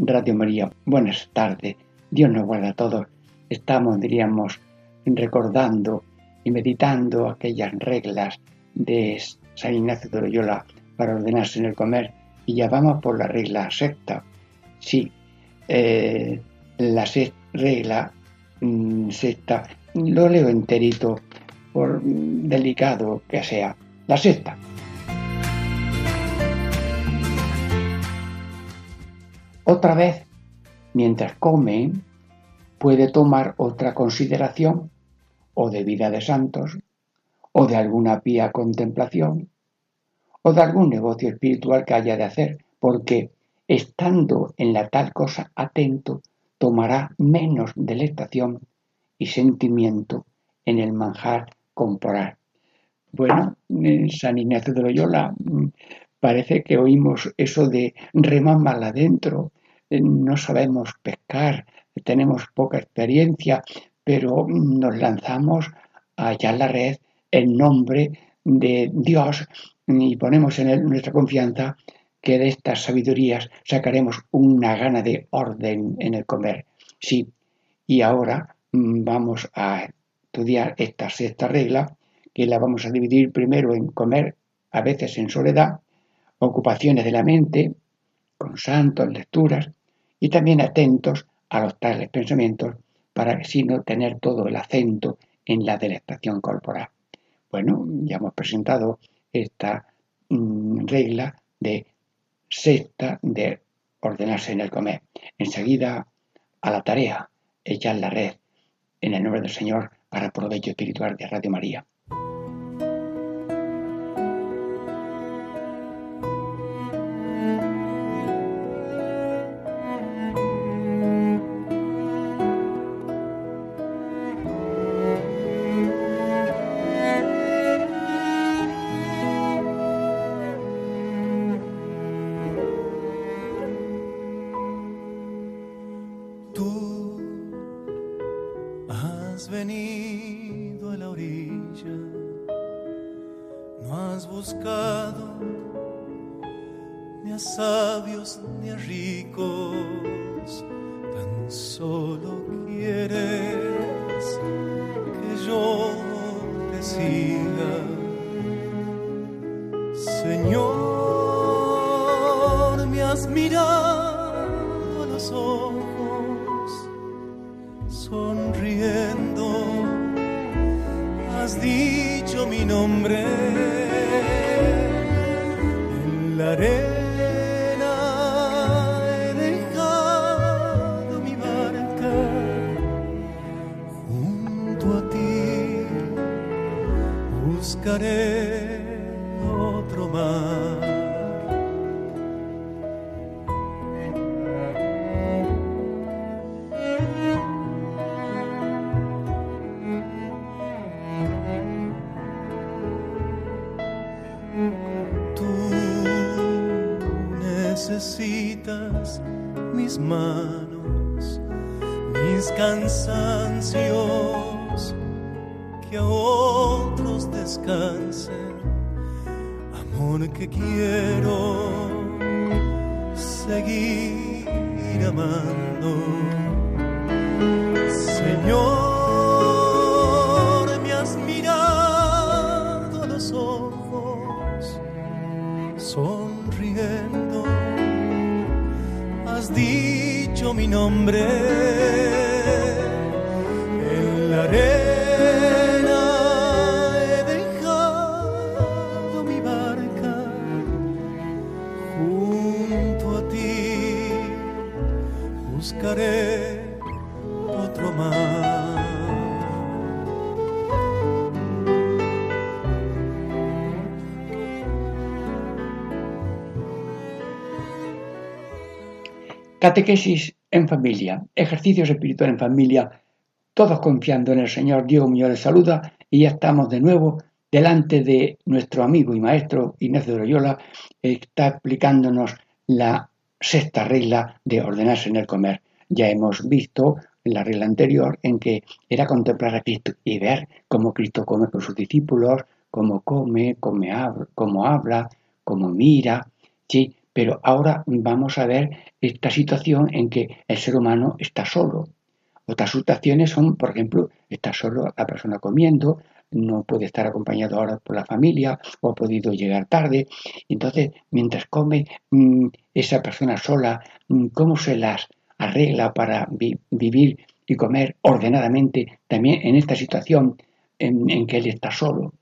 Radio María, buenas tardes. Dios nos guarda a todos. Estamos, diríamos, recordando y meditando aquellas reglas de San Ignacio de Loyola para ordenarse en el comer y ya vamos por la regla sexta. Sí, eh, la regla mm, sexta, lo leo enterito por delicado que sea. La sexta. Otra vez, mientras come, puede tomar otra consideración o de vida de santos, o de alguna pía contemplación, o de algún negocio espiritual que haya de hacer, porque estando en la tal cosa atento, tomará menos delectación y sentimiento en el manjar corporal. Bueno, San Ignacio de Loyola mm, parece que oímos eso de mal adentro, eh, no sabemos pescar, tenemos poca experiencia, pero nos lanzamos allá en la red en nombre de Dios y ponemos en él nuestra confianza que de estas sabidurías sacaremos una gana de orden en el comer. Sí, y ahora mm, vamos a estudiar esta sexta regla, que la vamos a dividir primero en comer, a veces en soledad, ocupaciones de la mente, con santos, lecturas, y también atentos a los tales pensamientos para así no tener todo el acento en la delectación corporal. Bueno, ya hemos presentado esta mm, regla de sexta de ordenarse en el comer. Enseguida a la tarea, echar la red en el nombre del Señor para provecho espiritual de Radio María. Mis Catequesis en familia, ejercicios espirituales en familia, todos confiando en el Señor. Diego Muñoz les saluda y ya estamos de nuevo delante de nuestro amigo y maestro Ignacio de Loyola, está explicándonos la sexta regla de ordenarse en el comer. Ya hemos visto la regla anterior en que era contemplar a Cristo y ver cómo Cristo come con sus discípulos, cómo come, cómo habla, cómo mira, sí, pero ahora vamos a ver esta situación en que el ser humano está solo. Otras situaciones son, por ejemplo, está solo la persona comiendo, no puede estar acompañado ahora por la familia o ha podido llegar tarde. Entonces, mientras come mm, esa persona sola, mm, ¿cómo se las arregla para vivir y comer ordenadamente también en esta situación en, en que él está solo?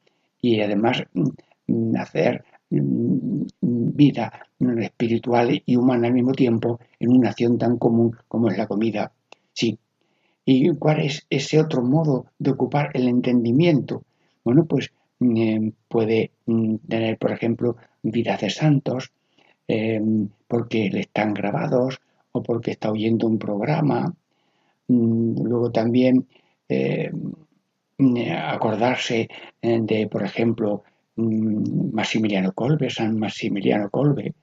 Y además mm, hacer vida espiritual y humana al mismo tiempo en una acción tan común como es la comida. Sí. ¿Y cuál es ese otro modo de ocupar el entendimiento? Bueno, pues eh, puede mm, tener, por ejemplo, vidas de santos, eh, porque le están grabados o porque está oyendo un programa. Mm, luego también eh, acordarse de, por ejemplo, Mm, Maximiliano Colbe, San Maximiliano Colbe,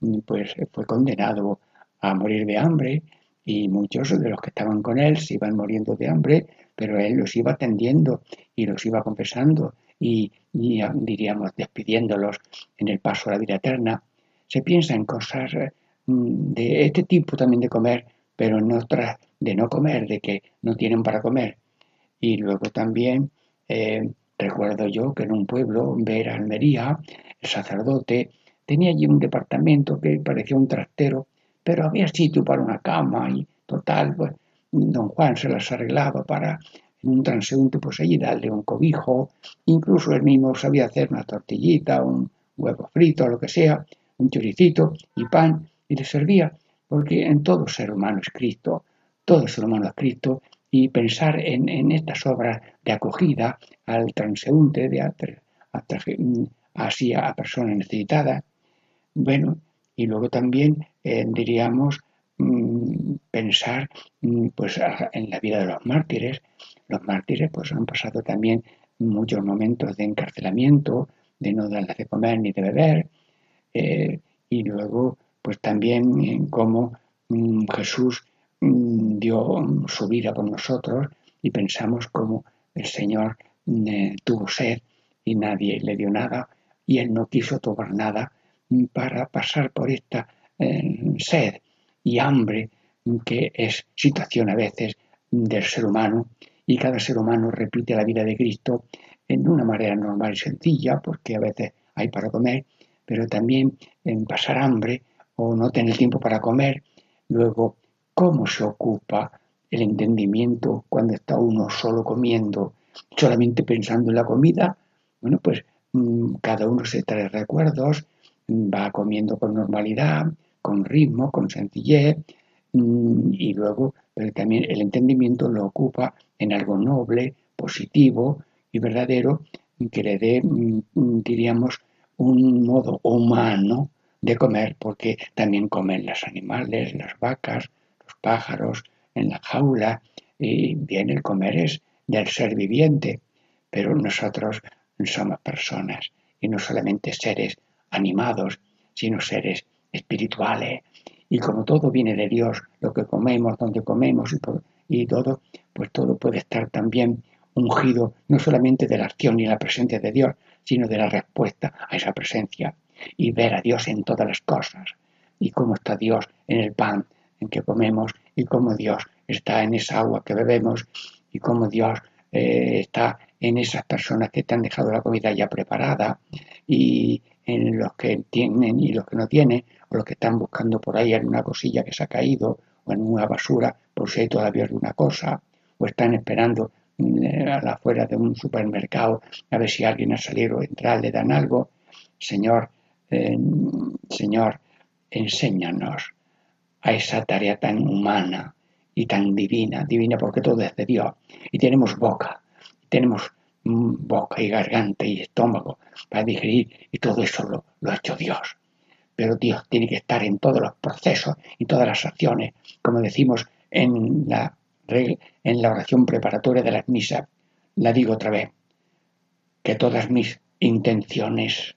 mm, pues fue condenado a morir de hambre y muchos de los que estaban con él se iban muriendo de hambre, pero él los iba atendiendo y los iba confesando y, diríamos despidiéndolos en el paso a la vida eterna. Se piensa en cosas mm, de este tipo también de comer, pero en otras de no comer, de que no tienen para comer. Y luego también eh, Recuerdo yo que en un pueblo, Ver Almería, el sacerdote tenía allí un departamento que parecía un trastero, pero había sitio para una cama y total, pues don Juan se las arreglaba para en un transeúnte pues allí darle un cobijo, incluso él mismo sabía hacer una tortillita, un huevo frito, lo que sea, un choricito y pan, y le servía, porque en todo ser humano es Cristo, todo ser humano es Cristo, y pensar en, estas obras de acogida al transeúnte, de mm, así a personas necesitadas. Bueno, y luego también eh, diríamos mm, pensar mm, pues en la vida de los mártires. Los mártires pues han pasado también muchos momentos de encarcelamiento, de no darles de comer ni de beber, eh, y luego pues también en cómo Jesús dio su vida por nosotros y pensamos como el Señor mm, tuvo sed y nadie le dio nada y él no quiso tomar nada para pasar por esta eh, sed y hambre que es situación a veces del ser humano y cada ser humano repite la vida de Cristo en una manera normal y sencilla porque a veces hay para comer pero también en pasar hambre o no tener tiempo para comer. Luego cómo se ocupa el entendimiento cuando está uno solo comiendo, solamente pensando en la comida. Bueno, pues mm, cada uno se trae recuerdos, va comiendo con normalidad, con ritmo, con sencillez, mm, y luego también el entendimiento lo ocupa en algo noble, positivo y verdadero, que le dé, mm, diríamos, un modo humano de comer, porque también comen los animales, las vacas, pájaros en la jaula y bien el comer es del ser viviente, pero nosotros somos personas y no solamente seres animados, sino seres espirituales. Y como todo viene de Dios, lo que comemos, donde comemos y, todo, pues todo puede estar también ungido no solamente de la acción y la presencia de Dios, sino de la respuesta a esa presencia y ver a Dios en todas las cosas y cómo está Dios en el pan, en que comemos y cómo Dios está en esa agua que bebemos y cómo Dios eh, está en esas personas que te han dejado la comida ya preparada y en los que tienen y los que no tienen o los que están buscando por ahí en una cosilla que se ha caído o en una basura por si hay todavía alguna cosa o están esperando eh, a la afuera de un supermercado a ver si alguien ha salido o entrar, le dan algo. Señor, eh, Señor, enséñanos a esa tarea tan humana y tan divina, divina porque todo es de Dios. Y tenemos boca, tenemos boca y garganta y estómago para digerir y todo eso lo, ha hecho Dios. pero Dios tiene que estar en todos los procesos y todas las acciones, como decimos en la, en la oración preparatoria de las misas. La digo otra vez, que todas mis intenciones,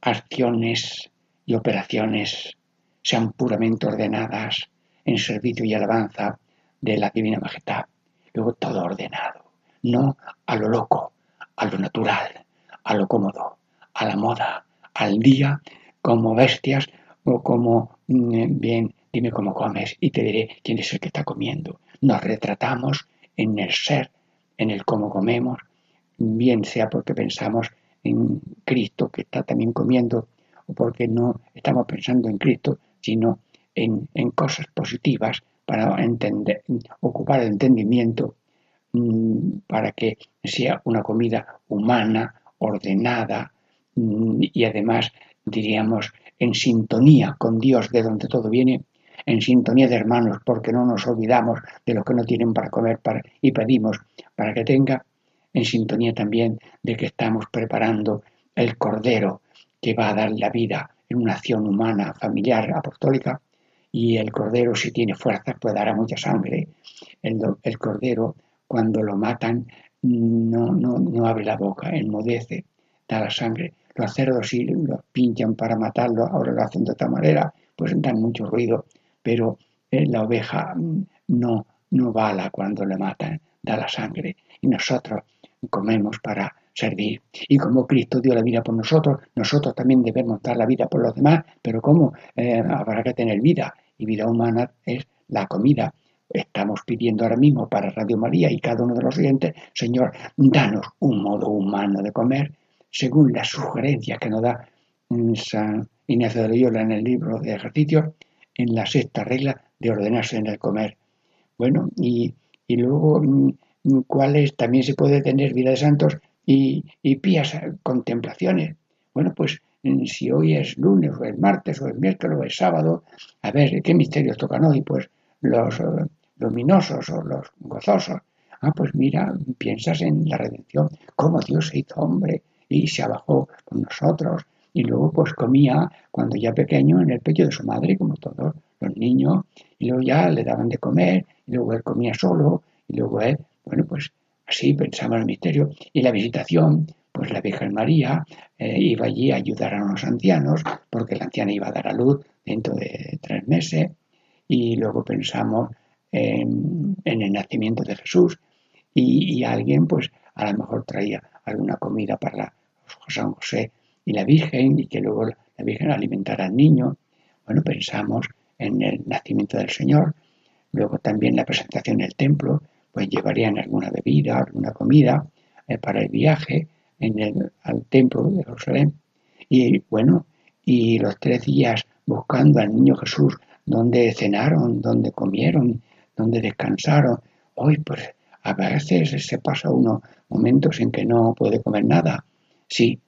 acciones y operaciones sean puramente ordenadas en servicio y alabanza de la Divina Majestad. Luego todo ordenado, no a lo loco, a lo natural, a lo cómodo, a la moda, al día, como bestias o como, mm, bien, dime cómo comes y te diré quién es el que está comiendo. Nos retratamos en el ser, en el cómo comemos, bien sea porque pensamos en Cristo que está también comiendo o porque no estamos pensando en Cristo, sino en, cosas positivas para ocupar el entendimiento mm, para que sea una comida humana, ordenada mm, y además, diríamos, en sintonía con Dios de donde todo viene, en sintonía de hermanos, porque no nos olvidamos de los que no tienen para comer y pedimos para que tenga, en sintonía también de que estamos preparando el Cordero que va a dar la vida en una acción humana, familiar, apostólica, y el Cordero si tiene fuerzas pues dará mucha sangre. El, el Cordero cuando lo matan no, no, no abre la boca, enmudece, da la sangre. Los cerdos sí los pinchan para matarlo, ahora lo hacen de otra manera, pues dan mucho ruido, pero eh, la oveja mm, no, no bala cuando le matan, da la sangre. Y nosotros comemos para servir. Y como Cristo dio la vida por nosotros, nosotros también debemos dar la vida por los demás, pero ¿cómo? Eh, habrá que tener vida. Y vida humana es la comida. Estamos pidiendo ahora mismo para Radio María y cada uno de los oyentes, Señor, danos un modo humano de comer, según las sugerencias que nos da mm, San Ignacio de Loyola en el libro de ejercicios, en la sexta regla de ordenarse en el comer. Bueno, y, y luego, mm, ¿cuáles también se puede tener vida de santos y, y pías contemplaciones? Bueno, pues mm, si hoy es lunes o es martes o es miércoles o es sábado, a ver, ¿qué misterios tocan hoy? Pues los eh, luminosos o los gozosos. Ah, pues mira, piensas en la redención, cómo Dios se hizo hombre y se abajó con nosotros. Y luego pues comía cuando ya pequeño en el pecho de su madre, como todos los niños, y luego ya le daban de comer, y luego él comía solo, y luego él, bueno, pues así pensaba el misterio. Y la visitación, pues la Virgen María eh, iba allí a ayudar a los ancianos, porque la anciana iba a dar a luz dentro de tres meses, y luego pensamos en, el nacimiento de Jesús y, alguien pues a lo mejor traía alguna comida para San José y la Virgen y que luego la Virgen alimentara al niño. Bueno, pensamos en el nacimiento del Señor, luego también la presentación en el templo, pues llevarían alguna bebida, alguna comida eh, para el viaje en el, al templo de Jerusalén. Y bueno, y los tres días buscando al niño Jesús, donde cenaron, donde comieron, donde descansaron. Hoy, pues, a veces se pasa uno momentos en que no puede comer nada. Sí,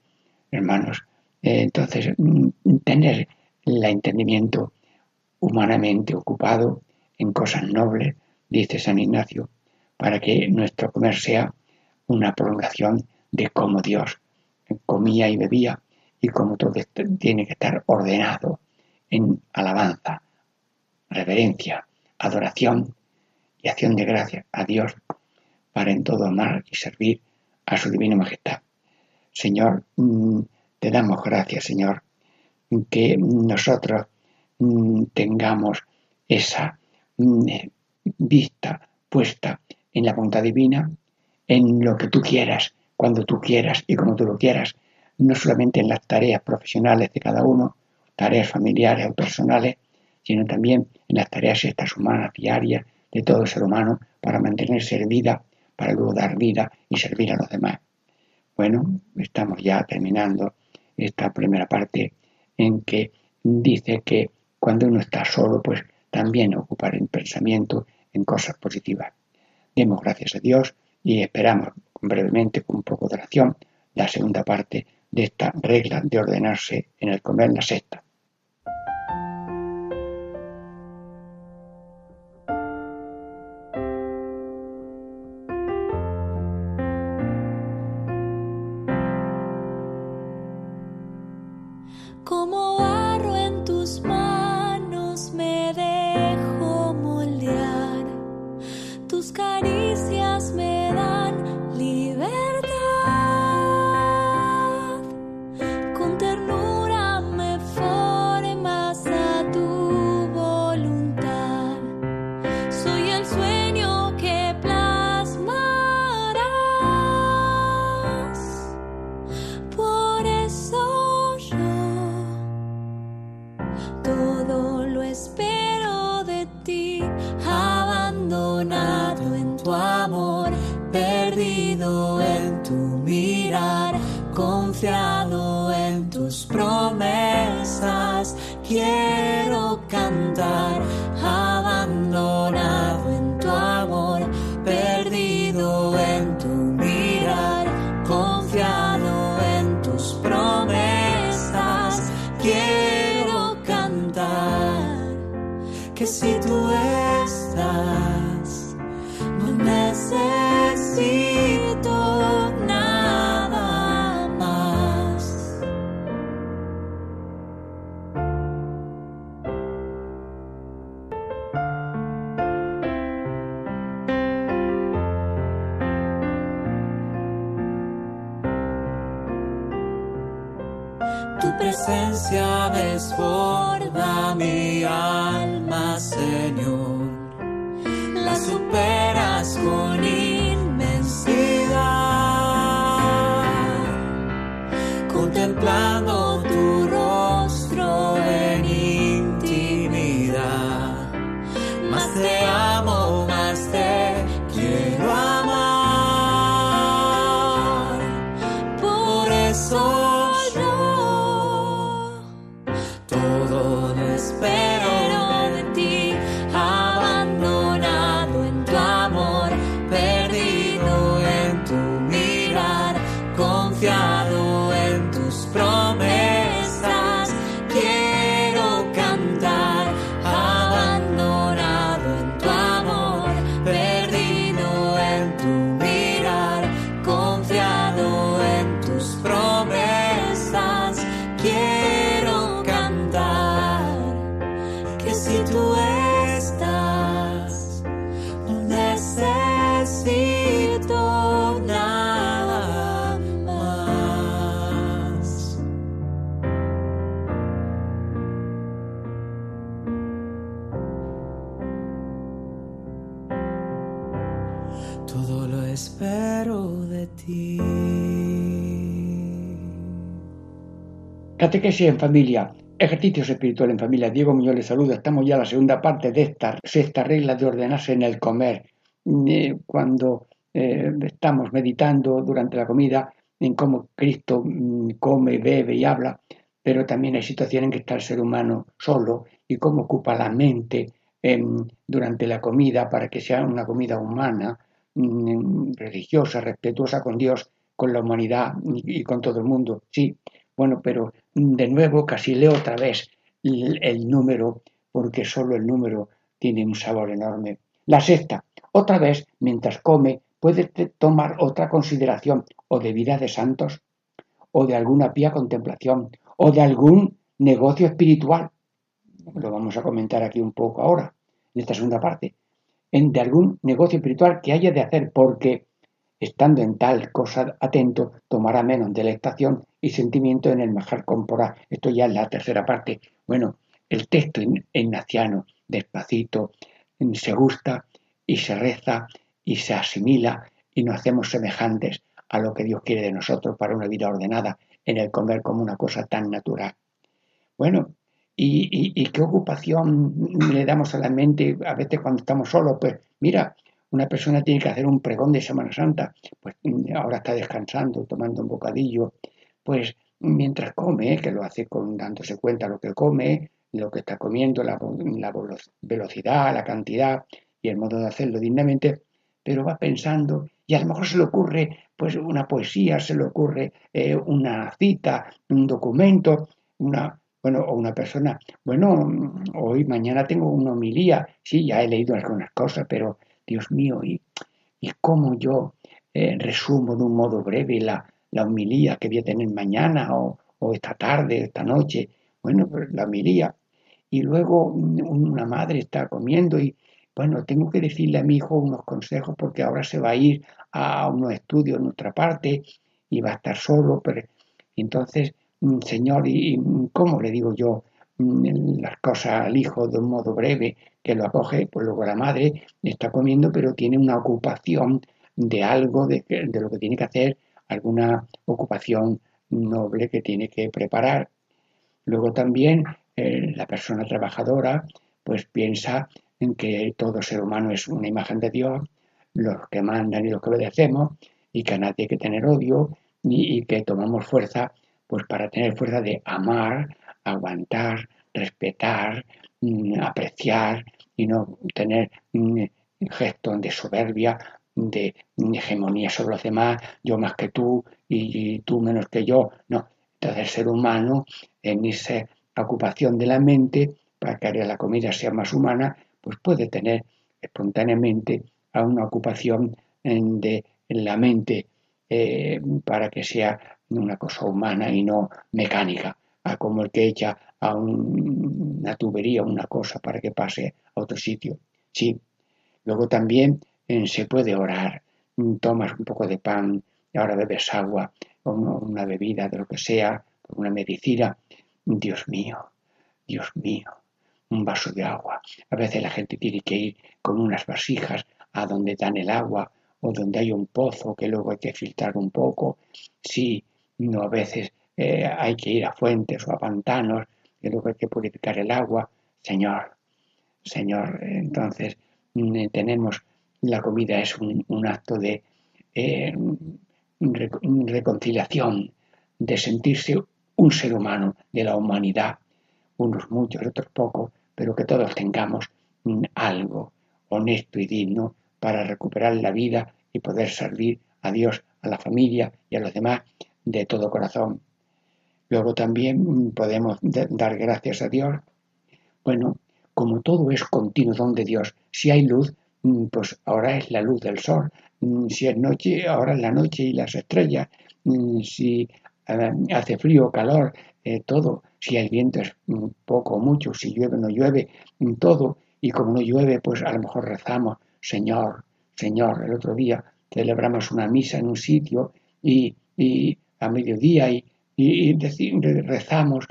hermanos. entonces, mm, tener el entendimiento humanamente ocupado en cosas nobles, dice San Ignacio, para que nuestro comer sea una prolongación de cómo Dios comía y bebía y cómo todo tiene que estar ordenado en alabanza, reverencia, adoración y acción de gracias a Dios para en todo amar y servir a su divina majestad. Señor, mm, te damos gracias, Señor, que nosotros mm, tengamos esa mm, vista puesta en la voluntad divina, en lo que tú quieras, cuando tú quieras y como tú lo quieras, no solamente en las tareas profesionales de cada uno, tareas familiares o personales, sino también en las tareas estas humanas diarias de todo ser humano para mantenerse en vida, para luego dar vida y servir a los demás. Bueno, estamos ya terminando esta primera parte en que dice que cuando uno está solo, pues también ocupar el pensamiento en cosas positivas. Demos gracias a Dios y esperamos brevemente, con un poco de oración, la segunda parte de esta regla de ordenarse en el comer la sexta. presencia desborda mi alma, Señor. La superas con inmensidad, contemplando Catequesis en familia, ejercicios espirituales en familia. Diego Muñoz les saluda. Estamos ya en la segunda parte de esta sexta regla de ordenarse en el comer. Eh, cuando eh, estamos meditando durante la comida en cómo Cristo mm, come, bebe y habla, pero también hay situaciones en que está el ser humano solo y cómo ocupa la mente em, durante la comida para que sea una comida humana, religiosa, respetuosa con Dios, con la humanidad y, con todo el mundo. Sí, bueno, pero de nuevo casi leo otra vez el, número porque solo el número tiene un sabor enorme. La sexta, otra vez, mientras come, puede tomar otra consideración o de vida de santos, o de alguna pía contemplación, o de algún negocio espiritual. Lo vamos a comentar aquí un poco ahora, en esta segunda parte. De algún negocio espiritual que haya de hacer porque Estando en tal cosa atento, tomará menos delectación y sentimiento en el majar corporal. Esto ya es la tercera parte. Bueno, el texto ignaciano, despacito, se gusta y se reza y se asimila y nos hacemos semejantes a lo que Dios quiere de nosotros para una vida ordenada en el comer como una cosa tan natural. Bueno, ¿y, qué ocupación le damos a la mente a veces cuando estamos solos? Pues mira, una persona tiene que hacer un pregón de Semana Santa, pues ahora está descansando, tomando un bocadillo, pues mientras come, que lo hace con dándose cuenta lo que come, lo que está comiendo, la, velocidad, la cantidad y el modo de hacerlo dignamente, pero va pensando y a lo mejor se le ocurre pues una poesía, se le ocurre eh, una cita, un documento, una bueno, o una persona, bueno, hoy mañana tengo una homilía, sí, ya he leído algunas cosas, pero Dios mío, y, y cómo yo eh, resumo de un modo breve la, la homilía que voy a tener mañana o, esta tarde, esta noche. Bueno, pues la homilía. y luego una madre está comiendo y, bueno, tengo que decirle a mi hijo unos consejos porque ahora se va a ir a unos estudios en otra parte y va a estar solo, pero entonces, Señor, ¿y cómo le digo yo mm, las cosas al hijo de un modo breve que lo acoge? Pues luego la madre está comiendo, pero tiene una ocupación de algo, de, lo que tiene que hacer, alguna ocupación noble que tiene que preparar. Luego también eh, la persona trabajadora pues piensa en que todo ser humano es una imagen de Dios, los que mandan y los que obedecemos, y que a nadie hay que tener odio, y, que tomamos fuerza pues para tener fuerza de amar, aguantar, respetar, mm, apreciar y no tener mm, gestos de soberbia, de hegemonía sobre los demás, yo más que tú y, tú menos que yo. No, entonces el ser humano en esa ocupación de la mente, para que la comida sea más humana, pues puede tener espontáneamente a una ocupación de la mente eh, para que sea una cosa humana y no mecánica, a como el que echa a una tubería una cosa para que pase a otro sitio. Sí. Luego también eh, se puede orar, tomas un poco de pan y ahora bebes agua o una bebida de lo que sea, una medicina. Dios mío, Dios mío, un vaso de agua. A veces la gente tiene que ir con unas vasijas a donde dan el agua o donde hay un pozo que luego hay que filtrar un poco. Sí, no, a veces eh, hay que ir a fuentes o a pantanos que luego hay que purificar el agua. Señor, Señor, entonces mm, tenemos, la comida es un, acto de eh, reconciliación, de sentirse un ser humano de la humanidad, unos muchos, otros pocos, pero que todos tengamos mm, algo honesto y digno para recuperar la vida y poder servir a Dios, a la familia y a los demás de todo corazón. Luego también podemos dar gracias a Dios. Bueno, como todo es continuo de Dios, si hay luz, mm, pues ahora es la luz del sol. Mm, si es noche, ahora es la noche y las estrellas. Mm, si eh, hace frío calor, eh, todo. Si hay viento es poco o mucho, si llueve o no llueve, todo. Y como no llueve, pues a lo mejor rezamos, Señor, Señor, el otro día celebramos una misa en un sitio y, a mediodía y, y, rezamos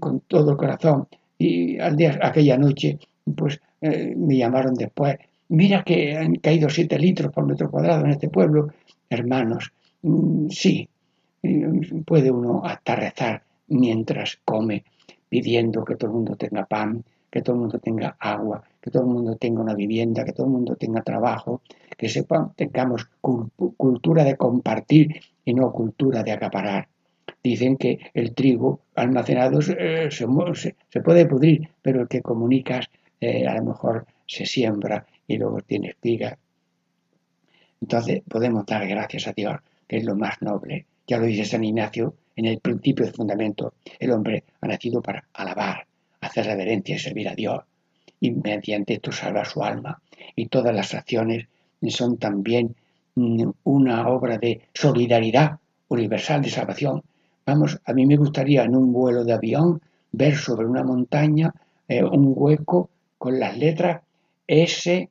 con todo el corazón. Y al día, aquella noche pues eh, me llamaron después, mira que han caído siete litros por metro cuadrado en este pueblo, hermanos, mm, sí, puede uno hasta rezar mientras come, pidiendo que todo el mundo tenga pan, que todo el mundo tenga agua, que todo el mundo tenga una vivienda, que todo el mundo tenga trabajo, que sepan, tengamos cultura de compartir y no cultura de acaparar. Dicen que el trigo almacenado se, se, puede pudrir, pero el que comunicas eh, a lo mejor se siembra y luego tiene espiga. Entonces podemos dar gracias a Dios, que es lo más noble. Ya lo dice San Ignacio en el principio de fundamento. El hombre ha nacido para alabar, hacer reverencia y servir a Dios. Y mediante esto salva su alma. Y todas las acciones son también una obra de solidaridad universal de salvación. Vamos, a mí me gustaría en un vuelo de avión ver sobre una montaña eh, un hueco con las letras S,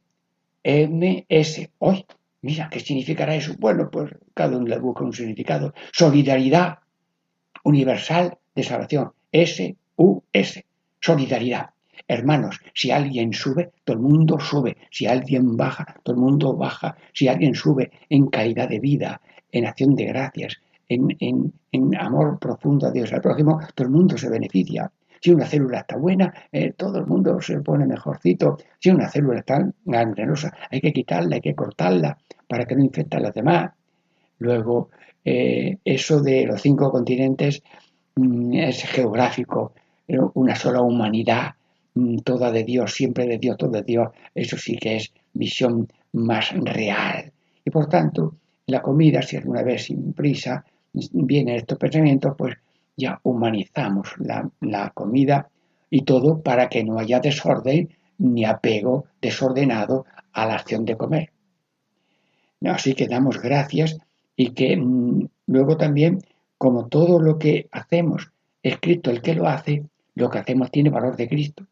M, S. ¡Ay! Mira, ¿qué significará eso? Bueno, pues cada uno le busca un significado. Solidaridad universal de salvación. S, U, S solidaridad. Hermanos, si alguien sube, todo el mundo sube. Si alguien baja, todo el mundo baja. Si alguien sube en calidad de vida, en acción de gracias, en, amor profundo a Dios al prójimo, todo el mundo se beneficia. Si una célula está buena, eh, todo el mundo se pone mejorcito. Si una célula está gangrenosa, hay que quitarla, hay que cortarla para que no infecte a los demás. Luego, eh, eso de los cinco continentes mm, es geográfico una sola humanidad, toda de Dios, siempre de Dios, todo de Dios, eso sí que es visión más real. Y por tanto, la comida, si alguna vez sin prisa vienen estos pensamientos, pues ya humanizamos la, comida y todo para que no haya desorden ni apego desordenado a la acción de comer. Así que damos gracias y que mm, luego también, como todo lo que hacemos, escrito el que lo hace, lo que hacemos tiene valor de Cristo.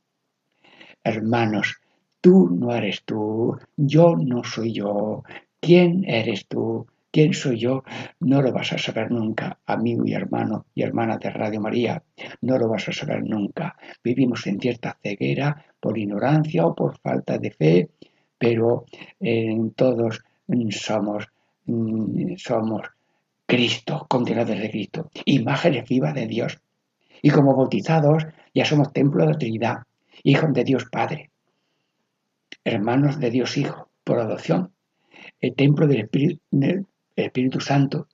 Hermanos, tú no eres tú, yo no soy yo, ¿quién eres tú? ¿Quién soy yo? No lo vas a saber nunca, amigo y hermano y hermana de Radio María. No lo vas a saber nunca. Vivimos en cierta ceguera por ignorancia o por falta de fe, pero en todos somos, mm, somos Cristo, contenedores de Cristo, imágenes vivas de Dios. Y como bautizados ya somos templo de la Trinidad, hijos de Dios Padre, hermanos de Dios Hijo, por adopción, el templo del Espíritu, Espíritu Santo.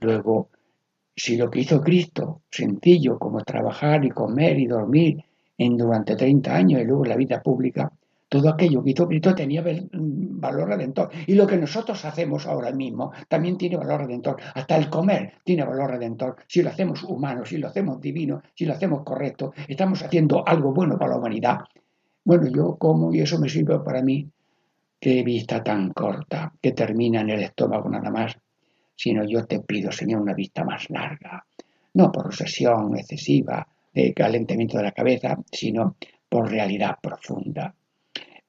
Luego, si lo que hizo Cristo, sencillo como trabajar y comer y dormir en durante 30 años y luego la vida pública, todo aquello que hizo Cristo tenía valor redentor. Y lo que nosotros hacemos ahora mismo también tiene valor redentor. Hasta el comer tiene valor redentor. Si lo hacemos humano, si lo hacemos divino, si lo hacemos correcto, estamos haciendo algo bueno para la humanidad. Bueno, yo como y eso me sirve para mí. Qué vista tan corta que termina en el estómago nada más sino yo te pido, Señor, una vista más larga, no por obsesión excesiva de calentamiento de la cabeza, sino por realidad profunda,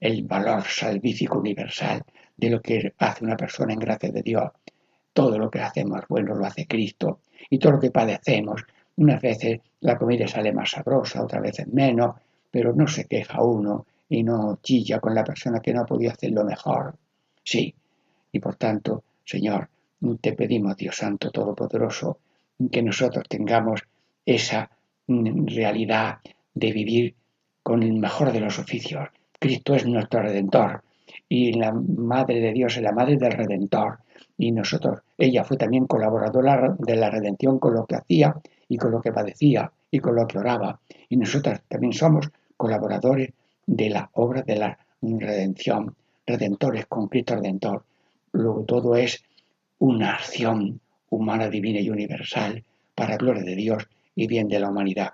el valor salvífico universal de lo que hace una persona en gracia de Dios. Todo lo que hacemos bueno lo hace Cristo y todo lo que padecemos, unas veces la comida sale más sabrosa, otras veces menos, pero no se queja uno y no chilla con la persona que no ha podido hacerlo mejor. Sí, y por tanto, Señor, te pedimos, Dios Santo Todopoderoso, que nosotros tengamos esa mm, realidad de vivir con el mejor de los oficios. Cristo es nuestro redentor y la Madre de Dios es la Madre del Redentor. Y nosotros, ella fue también colaboradora de la redención con lo que hacía y con lo que padecía y con lo que oraba. Y nosotros también somos colaboradores de la obra de la redención, redentores con Cristo Redentor. Luego todo es una acción humana, divina y universal para gloria de Dios y bien de la humanidad.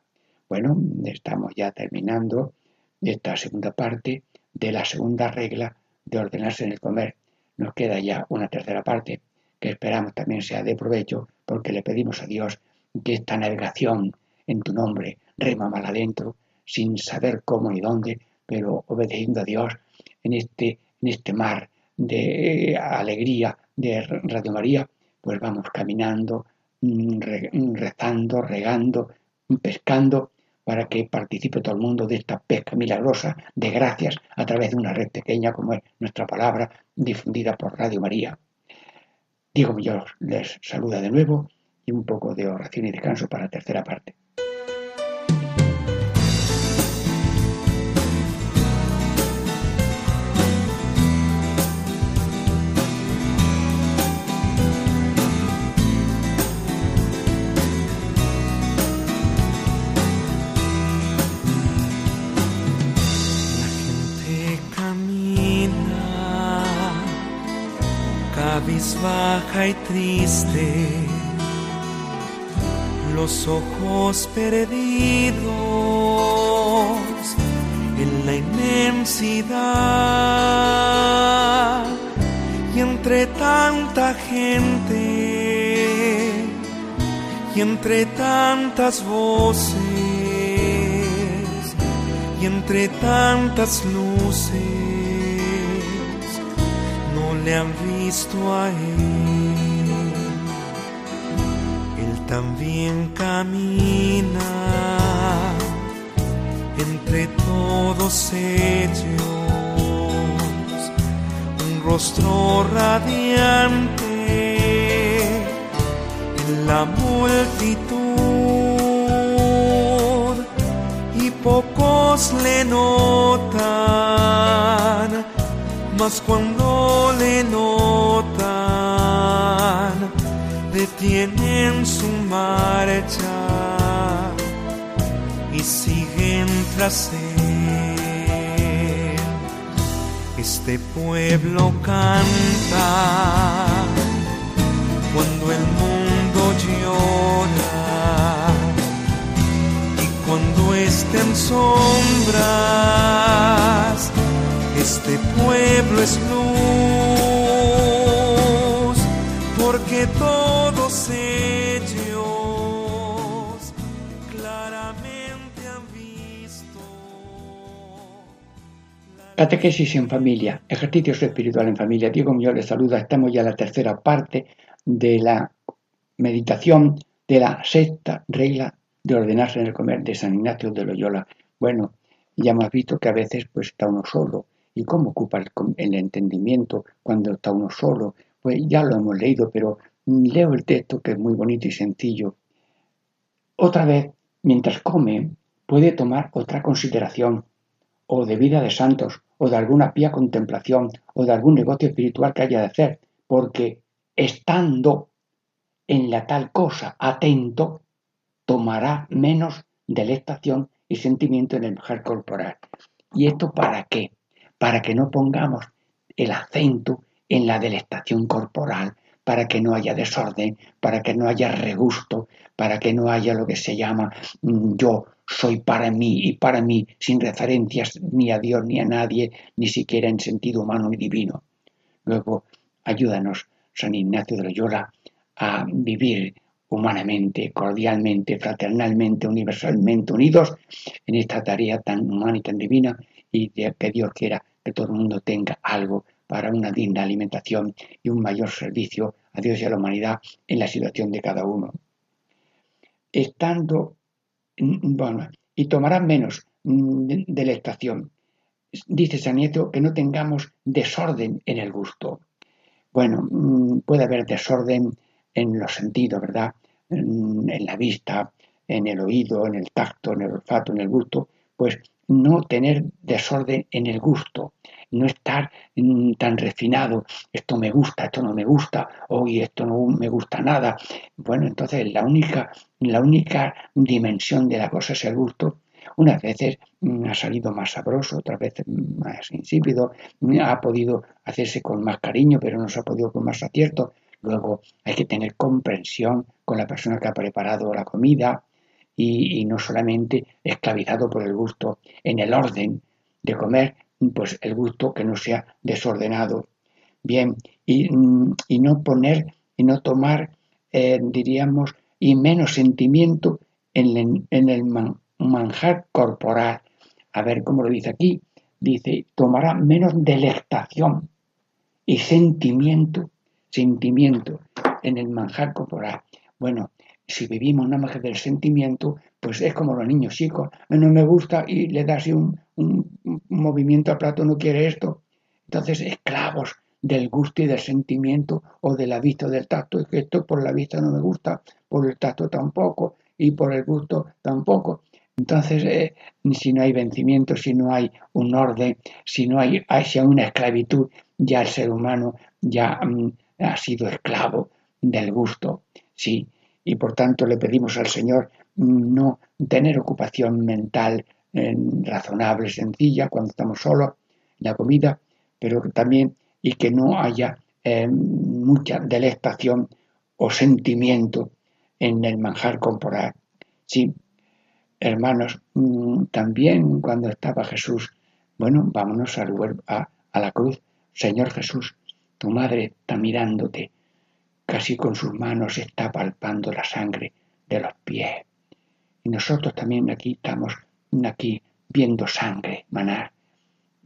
Bueno, estamos ya terminando esta segunda parte de la segunda regla de ordenarse en el comer. Nos queda ya una tercera parte que esperamos también sea de provecho porque le pedimos a Dios que esta navegación en tu nombre rema mal adentro sin saber cómo ni dónde, pero obedeciendo a Dios en este, en este mar de alegría de Radio María, pues vamos caminando, mm, mm, rezando, regando, pescando, para que participe todo el mundo de esta pesca milagrosa de gracias a través de una red pequeña como es nuestra palabra difundida por Radio María. Diego yo les saluda de nuevo y un poco de oración y descanso para la tercera parte. Baja y triste, los ojos perdidos en la inmensidad. Y entre tanta gente y entre tantas voces y entre tantas luces no le han Él. Él también camina entre todos ellos, un rostro radiante en la multitud y pocos le notan mas cuando le notan, detienen su marcha y siguen tras él. Este pueblo canta cuando el mundo llora y cuando estén sombras este pueblo es luz, porque claramente han visto Catequesis en familia, ejercicios espirituales en familia. Diego Muñoz les saluda. Estamos ya en la tercera parte de la meditación de la sexta regla de ordenarse en el comer de San Ignacio de Loyola. Bueno, ya hemos visto que a veces pues está uno solo. ¿Y cómo ocupa el, el entendimiento cuando está uno solo? Pues ya lo hemos leído, pero leo el texto que es muy bonito y sencillo. Otra vez, mientras come, puede tomar otra consideración, o de vida de santos, o de alguna pía contemplación, o de algún negocio espiritual que haya de hacer, porque estando en la tal cosa atento, tomará menos delectación y sentimiento en el mujer corporal. ¿Y esto para qué? Para que no pongamos el acento en la delectación corporal, para que no haya desorden, para que no haya regusto, para que no haya lo que se llama mm, yo soy para mí y para mí sin referencias ni a Dios ni a nadie, ni siquiera en sentido humano ni divino. Luego, ayúdanos, San Ignacio de Loyola, a vivir humanamente, cordialmente, fraternalmente, universalmente unidos en esta tarea tan humana y tan divina y que Dios quiera que todo el mundo tenga algo para una digna alimentación y un mayor servicio a Dios y a la humanidad en la situación de cada uno. Estando, mm, bueno, y tomarán menos mm, delectación. Dice San Nieto que no tengamos desorden en el gusto. Bueno, mm, puede haber desorden en los sentidos, ¿verdad? En la vista, en el oído, en el tacto, en el olfato, en el gusto, pues no tener desorden en el gusto, no estar mm, tan refinado, esto me gusta, esto no me gusta, hoy esto no me gusta nada. Bueno, entonces la única, la única dimensión de la cosa es el gusto. Unas veces mm, ha salido más sabroso, otras veces más insípido, ha podido hacerse con más cariño, pero no se ha podido con más acierto. Luego hay que tener comprensión con la persona que ha preparado la comida y, y no solamente esclavizado por el gusto en el orden de comer, pues el gusto que no sea desordenado. Bien, y, no poner y no tomar, eh, diríamos, y menos sentimiento en, el manjar corporal. A ver cómo lo dice aquí. Dice, tomará menos delectación y sentimiento, sentimiento en el manjar corporal. Bueno, si vivimos nada más que del sentimiento, pues es como los niños chicos, no me gusta y le das un, un, movimiento al plato, no quiere esto. Entonces, esclavos del gusto y del sentimiento o de la vista o del tacto. Es que esto por la vista no me gusta, por el tacto tampoco y por el gusto tampoco. Entonces, eh, si no hay vencimiento, si no hay un orden, si no hay, hay una esclavitud, ya el ser humano ya mm, ha sido esclavo del gusto. Sí, y por tanto le pedimos al Señor no tener ocupación mental razonable, sencilla, cuando estamos solos, la comida, pero también y que no haya eh, mucha delectación o sentimiento en el manjar corporal. Sí, hermanos, mm, también cuando estaba Jesús, bueno, vámonos a, a, a la cruz. Señor Jesús, tu madre está mirándote, casi con sus manos está palpando la sangre de los pies. Y nosotros también aquí estamos aquí viendo sangre manar.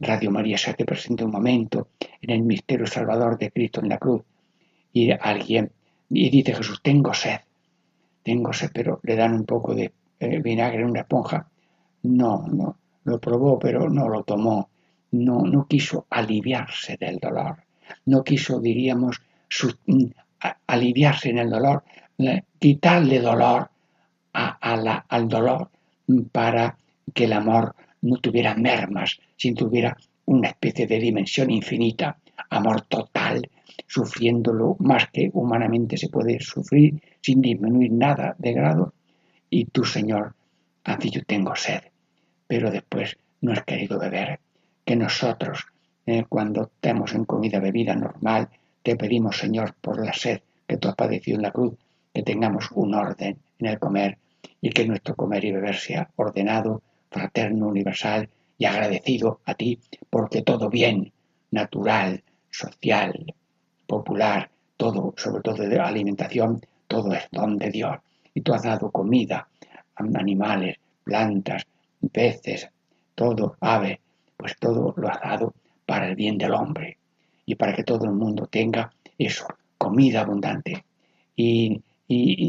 Radio María se hace presente un momento en el misterio salvador de Cristo en la cruz y alguien y dice Jesús, tengo sed, tengo sed, pero le dan un poco de eh, vinagre en una esponja. No, no, lo probó, pero no lo tomó. No, no quiso aliviarse del dolor. No quiso, diríamos, mm, aliviarse en el dolor, quitarle dolor al dolor para que el amor no tuviera mermas, sino tuviera una especie de dimensión infinita, amor total, sufriéndolo más que humanamente se puede sufrir, sin disminuir nada de grado. Y tú, Señor, has dicho, tengo sed, pero después no has querido beber. Que nosotros, eh, cuando estemos en comida, bebida normal, te pedimos, Señor, por la sed que tú has padecido en la cruz, que tengamos un orden en el comer y que nuestro comer y beber sea ordenado, fraterno, universal y agradecido a ti porque todo bien, natural, social, popular, todo, sobre todo de alimentación, todo es don de Dios. Y tú has dado comida a animales, plantas, peces, todo, aves, pues todo lo has dado para el bien del hombre y para que todo el mundo tenga eso, comida abundante. Y,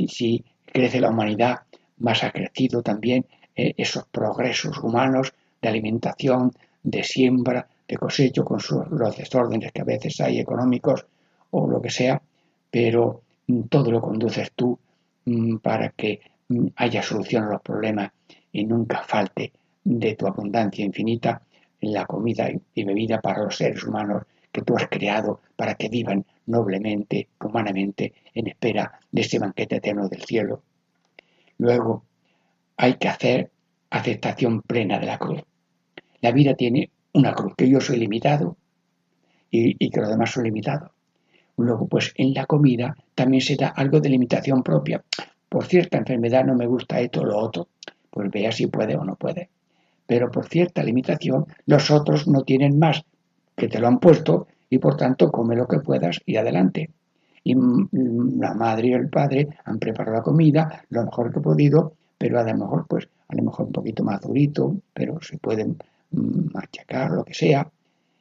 si crece la humanidad, más ha crecido también eh, esos progresos humanos de alimentación, de siembra, de cosecho, con los desórdenes que a veces hay económicos o lo que sea, pero mm, todo lo conduces tú mm, para que mm, haya solución a los problemas y nunca falte de tu abundancia infinita la comida y bebida para los seres humanos que tú has creado para que vivan noblemente, humanamente, en espera de ese banquete eterno del cielo. Luego, hay que hacer aceptación plena de la cruz. La vida tiene una cruz, que yo soy limitado y, que los demás son limitados. Luego, pues en la comida también se da algo de limitación propia. Por cierta enfermedad no me gusta esto o lo otro, pues vea si puede o no puede. Pero por cierta limitación, los otros no tienen más, que te lo han puesto y por tanto come lo que puedas y adelante. Y la madre y el padre han preparado la comida lo mejor que he podido, pero a lo mejor, pues, a lo mejor un poquito más durito, pero se pueden machacar, lo que sea.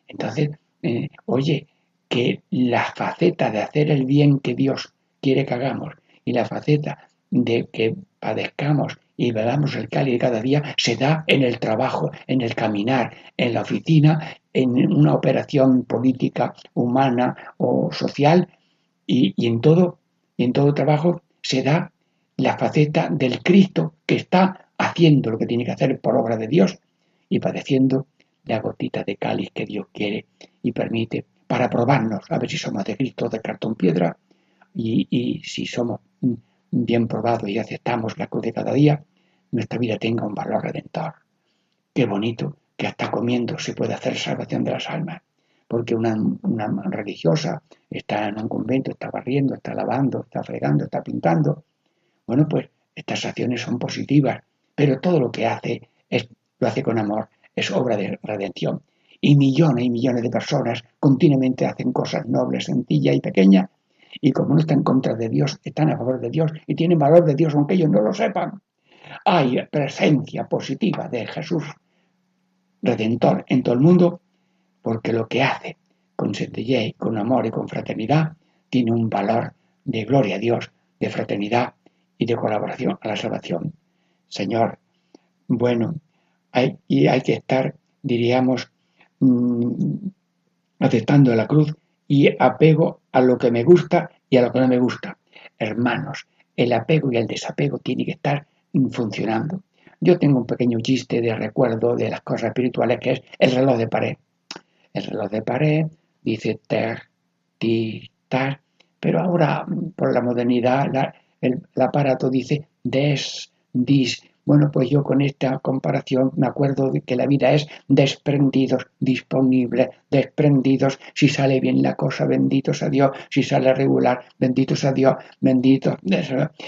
Entonces, eh, oye, que la faceta de hacer el bien que Dios quiere que hagamos y la faceta de que padezcamos y veamos el cáliz cada día se da en el trabajo, en el caminar, en la oficina, en una operación política, humana o social y, en todo y en todo trabajo se da la faceta del Cristo que está haciendo lo que tiene que hacer por obra de Dios y padeciendo la gotita de cáliz que Dios quiere y permite para probarnos. A ver si somos de Cristo de cartón piedra y, y si somos bien probado y aceptamos la cruz de cada día, nuestra vida tenga un valor redentor. Qué bonito que hasta comiendo se puede hacer salvación de las almas, porque una, religiosa está en un convento, está barriendo, está lavando, está fregando, está pintando. Bueno, pues estas acciones son positivas, pero todo lo que hace es, lo hace con amor, es obra de redención. Y millones y millones de personas continuamente hacen cosas nobles, sencillas y pequeñas y como no están en contra de Dios, están a favor de Dios y tienen valor de Dios aunque ellos no lo sepan. Hay presencia positiva de Jesús Redentor en todo el mundo porque lo que hace con sencillez, con amor y con fraternidad tiene un valor de gloria a Dios, de fraternidad y de colaboración a la salvación. Señor, bueno, hay, y hay que estar, diríamos, mmm, aceptando la cruz y apego a lo que me gusta y a lo que no me gusta. Hermanos, el apego y el desapego tienen que estar funcionando. Yo tengo un pequeño chiste de recuerdo de las cosas espirituales que es el reloj de pared. El reloj de pared dice ter, ti, tar, pero ahora por la modernidad el, el aparato dice des, dis, bueno, pues yo con esta comparación me acuerdo de que la vida es desprendidos, disponible, desprendidos. Si sale bien la cosa, benditos a Dios. Si sale regular, benditos a Dios, benditos.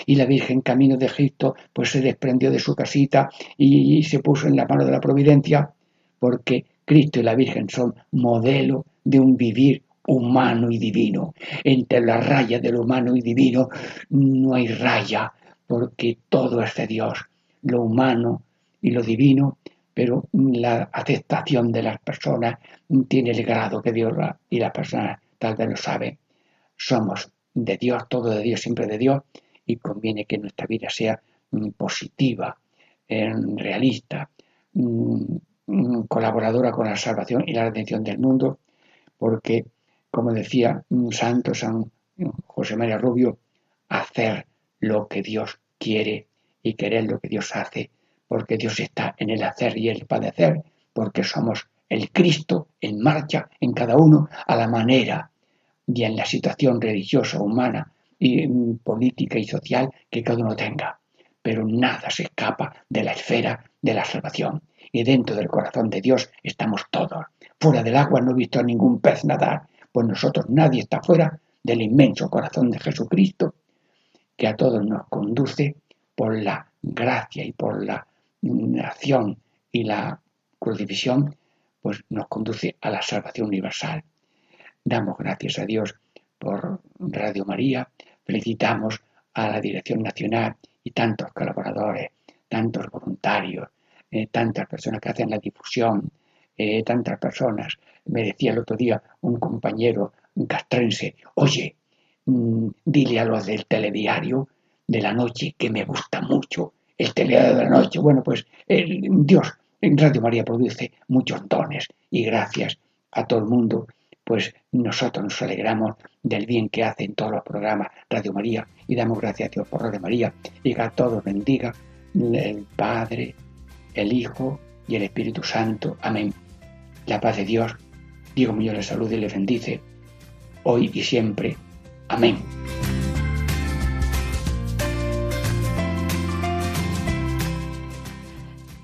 Y la Virgen camino de Egipto, pues se desprendió de su casita y, se puso en la mano de la providencia, porque Cristo y la Virgen son modelo de un vivir humano y divino. Entre la raya del humano y divino no hay raya, porque todo es de Dios lo humano y lo divino, pero la aceptación de las personas tiene el grado que Dios y las personas tal vez lo saben. Somos de Dios, todo de Dios, siempre de Dios, y conviene que nuestra vida sea mm, positiva, realista, mm, mm, colaboradora con la salvación y la redención del mundo, porque, como decía un santo San José María Rubio, hacer lo que Dios quiere y querer lo que Dios hace, porque Dios está en el hacer y el padecer, porque somos el Cristo en marcha en cada uno a la manera y en la situación religiosa, humana y mm, política y social que cada uno tenga. Pero nada se escapa de la esfera de la salvación. Y dentro del corazón de Dios estamos todos. Fuera del agua no he visto a ningún pez nadar, pues nosotros nadie está fuera del inmenso corazón de Jesucristo, que a todos nos conduce por la gracia y por la acción y la crucifixión, pues nos conduce a la salvación universal. Damos gracias a Dios por Radio María, felicitamos a la Dirección Nacional y tantos colaboradores, tantos voluntarios, eh, tantas personas que hacen la difusión, eh, tantas personas. Me decía el otro día un compañero castrense, oye, mm, dile a los del telediario de la noche que me gusta mucho el telediario de la noche. Bueno, pues Dios en Radio María produce muchos dones y gracias a todo el mundo, pues nosotros nos alegramos del bien que hacen todos los programas Radio María y damos gracias a Dios por Radio María y que a todos bendiga el Padre, el Hijo y el Espíritu Santo. Amén. La paz de Dios, Diego Muñoz le saluda y le bendice, hoy y siempre. Amén.